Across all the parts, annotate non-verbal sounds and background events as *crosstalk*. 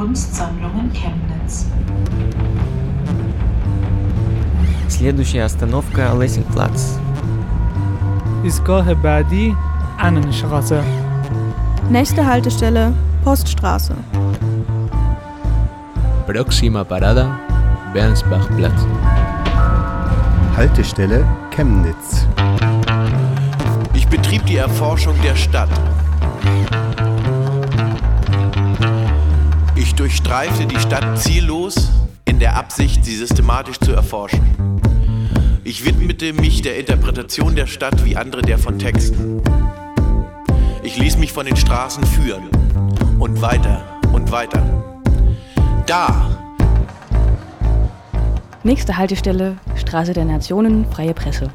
Kunstsammlungen Chemnitz. Следующая остановка Лессингплац. Искоhe Badi, Annenstraße. Nächste Haltestelle Poststraße. Próxima parada Bernsbachplatz. Haltestelle Chemnitz. Ich betrieb die Erforschung der Stadt. Durchstreifte die Stadt ziellos in der Absicht, sie systematisch zu erforschen. Ich widmete mich der Interpretation der Stadt wie andere der von Texten. Ich ließ mich von den Straßen führen und weiter und weiter. Da, Nächste Haltestelle, Straße der Nationen, Freie Presse.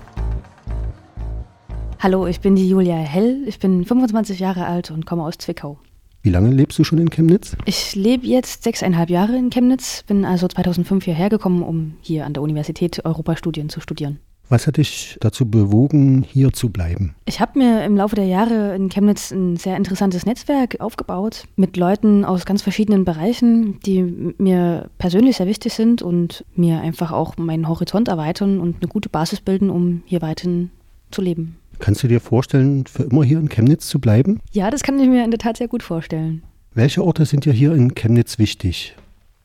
Hallo, ich bin die Julia Hell, ich bin 25 Jahre alt und komme aus Zwickau. Wie lange lebst du schon in Chemnitz? Ich lebe jetzt sechseinhalb Jahre in Chemnitz, bin also 2005 hierher gekommen, um hier an der Universität Europastudien zu studieren. Was hat dich dazu bewogen, hier zu bleiben? Ich habe mir im Laufe der Jahre in Chemnitz ein sehr interessantes Netzwerk aufgebaut mit Leuten aus ganz verschiedenen Bereichen, die mir persönlich sehr wichtig sind und mir einfach auch meinen Horizont erweitern und eine gute Basis bilden, um hier weiterhin zu leben. Kannst du dir vorstellen, für immer hier in Chemnitz zu bleiben? Ja, das kann ich mir in der Tat sehr gut vorstellen. Welche Orte sind dir hier in Chemnitz wichtig?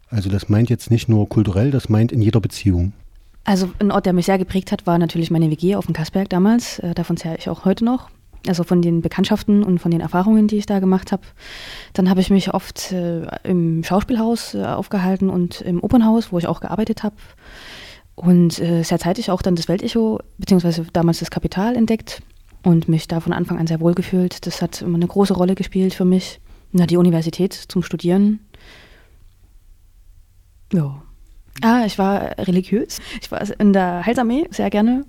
Also das meint jetzt nicht nur kulturell, das meint in jeder Beziehung. Also ein Ort, der mich sehr geprägt hat, war natürlich meine WG auf dem Kasberg damals. Äh, davon zehre ich auch heute noch. Also von den Bekanntschaften und von den Erfahrungen, die ich da gemacht habe. Dann habe ich mich oft äh, im Schauspielhaus äh, aufgehalten und im Opernhaus, wo ich auch gearbeitet habe. Und äh, sehr zeitig auch dann das Weltecho, beziehungsweise damals das Kapital entdeckt und mich da von Anfang an sehr wohl gefühlt. Das hat immer eine große Rolle gespielt für mich. Na, die Universität zum Studieren. Ja. Ah, ich war religiös. Ich war in der Heilsarmee sehr gerne.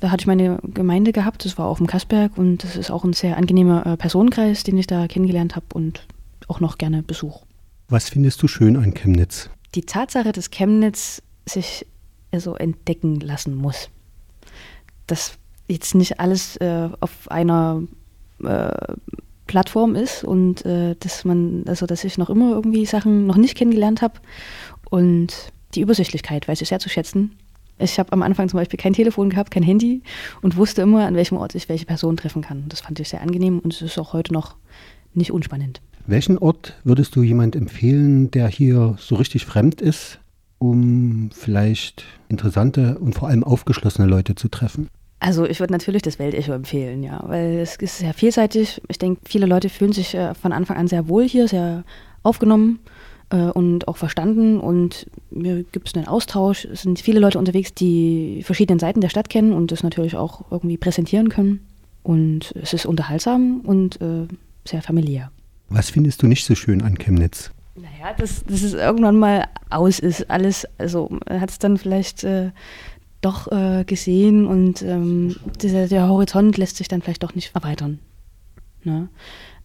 Da hatte ich meine Gemeinde gehabt, das war auf dem Kasberg und das ist auch ein sehr angenehmer äh, Personenkreis, den ich da kennengelernt habe und auch noch gerne Besuch. Was findest du schön an Chemnitz? Die Tatsache, dass Chemnitz sich so entdecken lassen muss. Dass jetzt nicht alles äh, auf einer äh, Plattform ist und äh, dass man, also dass ich noch immer irgendwie Sachen noch nicht kennengelernt habe und die Übersichtlichkeit weiß ich sehr zu schätzen. Ich habe am Anfang zum Beispiel kein Telefon gehabt, kein Handy und wusste immer, an welchem Ort ich welche Person treffen kann. Das fand ich sehr angenehm und es ist auch heute noch nicht unspannend. Welchen Ort würdest du jemand empfehlen, der hier so richtig fremd ist, um vielleicht interessante und vor allem aufgeschlossene Leute zu treffen? Also ich würde natürlich das Weltecho empfehlen, ja, weil es ist sehr vielseitig. Ich denke, viele Leute fühlen sich äh, von Anfang an sehr wohl hier, sehr aufgenommen äh, und auch verstanden und mir gibt es einen Austausch. Es sind viele Leute unterwegs, die verschiedene Seiten der Stadt kennen und das natürlich auch irgendwie präsentieren können. Und es ist unterhaltsam und äh, sehr familiär. Was findest du nicht so schön an Chemnitz? Naja, dass, dass es irgendwann mal aus ist, alles, also hat es dann vielleicht äh, doch äh, gesehen und ähm, dieser, der Horizont lässt sich dann vielleicht doch nicht erweitern. Ne?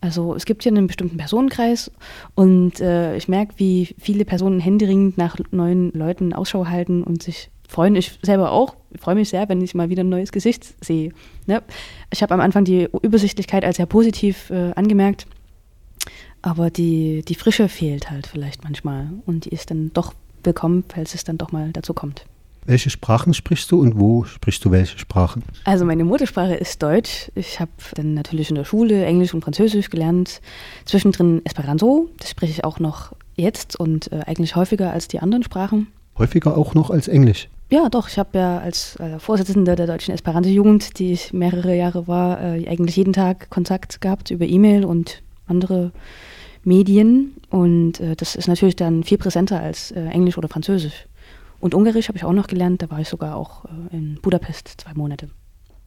Also es gibt hier einen bestimmten Personenkreis und äh, ich merke, wie viele Personen händeringend nach neuen Leuten Ausschau halten und sich freuen. Ich selber auch. Freue mich sehr, wenn ich mal wieder ein neues Gesicht sehe. Ne? Ich habe am Anfang die Übersichtlichkeit als sehr positiv äh, angemerkt, aber die, die Frische fehlt halt vielleicht manchmal und die ist dann doch willkommen, falls es dann doch mal dazu kommt. Welche Sprachen sprichst du und wo sprichst du welche Sprachen? Also meine Muttersprache ist Deutsch. Ich habe dann natürlich in der Schule Englisch und Französisch gelernt. Zwischendrin Esperanto, das spreche ich auch noch jetzt und äh, eigentlich häufiger als die anderen Sprachen. Häufiger auch noch als Englisch? Ja, doch. Ich habe ja als äh, Vorsitzende der deutschen Esperanto-Jugend, die ich mehrere Jahre war, äh, eigentlich jeden Tag Kontakt gehabt über E-Mail und andere Medien. Und äh, das ist natürlich dann viel präsenter als äh, Englisch oder Französisch. Und Ungarisch habe ich auch noch gelernt, da war ich sogar auch äh, in Budapest zwei Monate.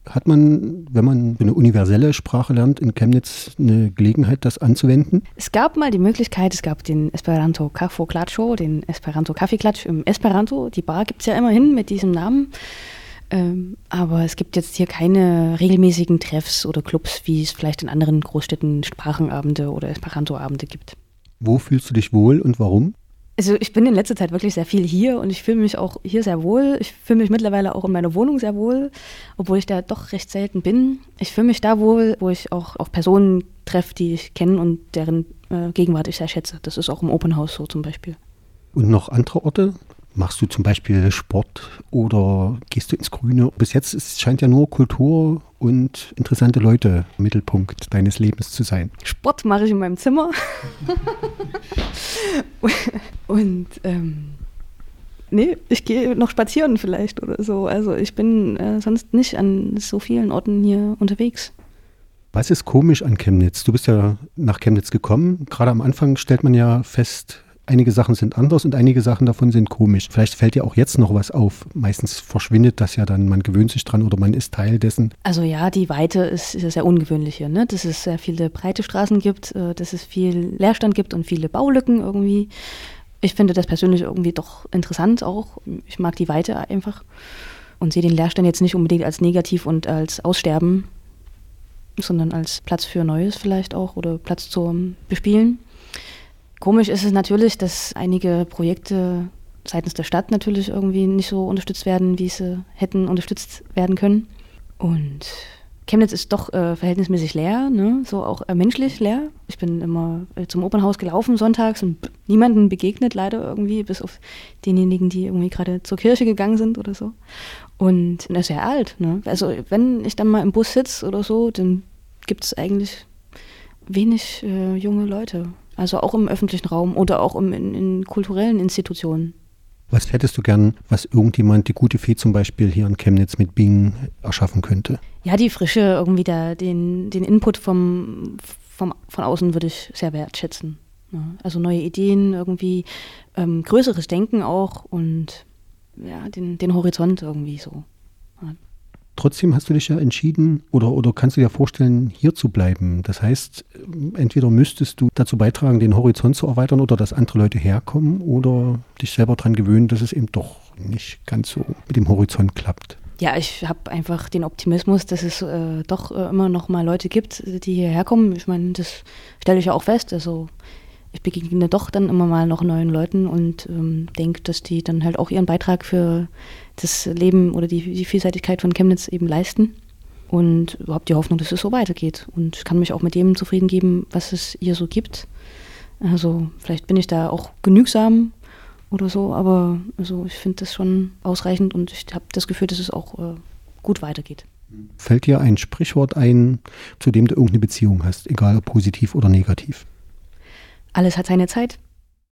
Hat man, wenn man eine universelle Sprache lernt, in Chemnitz eine Gelegenheit, das anzuwenden? Es gab mal die Möglichkeit, es gab den Esperanto Kafo Klatscho, den Esperanto Kaffeeklatsch im Esperanto. Die Bar gibt es ja immerhin mit diesem Namen. Ähm, aber es gibt jetzt hier keine regelmäßigen Treffs oder Clubs, wie es vielleicht in anderen Großstädten Sprachenabende oder Esperantoabende gibt. Wo fühlst du dich wohl und warum? Also ich bin in letzter Zeit wirklich sehr viel hier und ich fühle mich auch hier sehr wohl. Ich fühle mich mittlerweile auch in meiner Wohnung sehr wohl, obwohl ich da doch recht selten bin. Ich fühle mich da wohl, wo ich auch auf Personen treffe, die ich kenne und deren äh, Gegenwart ich sehr schätze. Das ist auch im Open House so zum Beispiel. Und noch andere Orte? Machst du zum Beispiel Sport oder gehst du ins Grüne? Bis jetzt ist, scheint ja nur Kultur und interessante Leute Mittelpunkt deines Lebens zu sein. Sport mache ich in meinem Zimmer. *laughs* und ähm, nee, ich gehe noch spazieren vielleicht oder so. Also ich bin äh, sonst nicht an so vielen Orten hier unterwegs. Was ist komisch an Chemnitz? Du bist ja nach Chemnitz gekommen. Gerade am Anfang stellt man ja fest, einige Sachen sind anders und einige Sachen davon sind komisch. Vielleicht fällt dir auch jetzt noch was auf. Meistens verschwindet das ja dann, man gewöhnt sich dran oder man ist Teil dessen. Also ja, die Weite ist, ist sehr ungewöhnlich hier, ne? dass es sehr viele breite Straßen gibt, äh, dass es viel Leerstand gibt und viele Baulücken irgendwie. Ich finde das persönlich irgendwie doch interessant auch. Ich mag die Weite einfach und sehe den Leerstand jetzt nicht unbedingt als negativ und als Aussterben, sondern als Platz für Neues vielleicht auch oder Platz zum Bespielen. Komisch ist es natürlich, dass einige Projekte seitens der Stadt natürlich irgendwie nicht so unterstützt werden, wie sie hätten unterstützt werden können. Und Chemnitz ist doch äh, verhältnismäßig leer, ne? so auch äh, menschlich leer. Ich bin immer äh, zum Opernhaus gelaufen sonntags und niemanden begegnet leider irgendwie, bis auf denjenigen, die irgendwie gerade zur Kirche gegangen sind oder so. Und er ist sehr alt. Ne? Also wenn ich dann mal im Bus sitze oder so, dann gibt es eigentlich wenig äh, junge Leute. Also auch im öffentlichen Raum oder auch im, in, in kulturellen Institutionen. Was hättest du gern, was irgendjemand, die gute Fee zum Beispiel hier in Chemnitz mit Bing erschaffen könnte? Ja, die Frische, irgendwie da, den, den Input vom, vom, von außen würde ich sehr wertschätzen. Ja, also neue Ideen, irgendwie ähm, größeres Denken auch und ja, den, den Horizont irgendwie so. Ja. Trotzdem hast du dich ja entschieden oder, oder kannst du dir vorstellen, hier zu bleiben. Das heißt, entweder müsstest du dazu beitragen, den Horizont zu erweitern oder dass andere Leute herkommen oder dich selber daran gewöhnen, dass es eben doch nicht ganz so mit dem Horizont klappt. Ja, ich habe einfach den Optimismus, dass es äh, doch äh, immer noch mal Leute gibt, die hierher kommen. Ich meine, das stelle ich ja auch fest. Also ich begegne doch dann immer mal noch neuen Leuten und ähm, denke, dass die dann halt auch ihren Beitrag für das Leben oder die, die Vielseitigkeit von Chemnitz eben leisten. Und überhaupt die Hoffnung, dass es so weitergeht. Und ich kann mich auch mit dem zufrieden geben, was es hier so gibt. Also vielleicht bin ich da auch genügsam oder so, aber also ich finde das schon ausreichend und ich habe das Gefühl, dass es auch äh, gut weitergeht. Fällt dir ein Sprichwort ein, zu dem du irgendeine Beziehung hast, egal ob positiv oder negativ? Alles hat seine Zeit.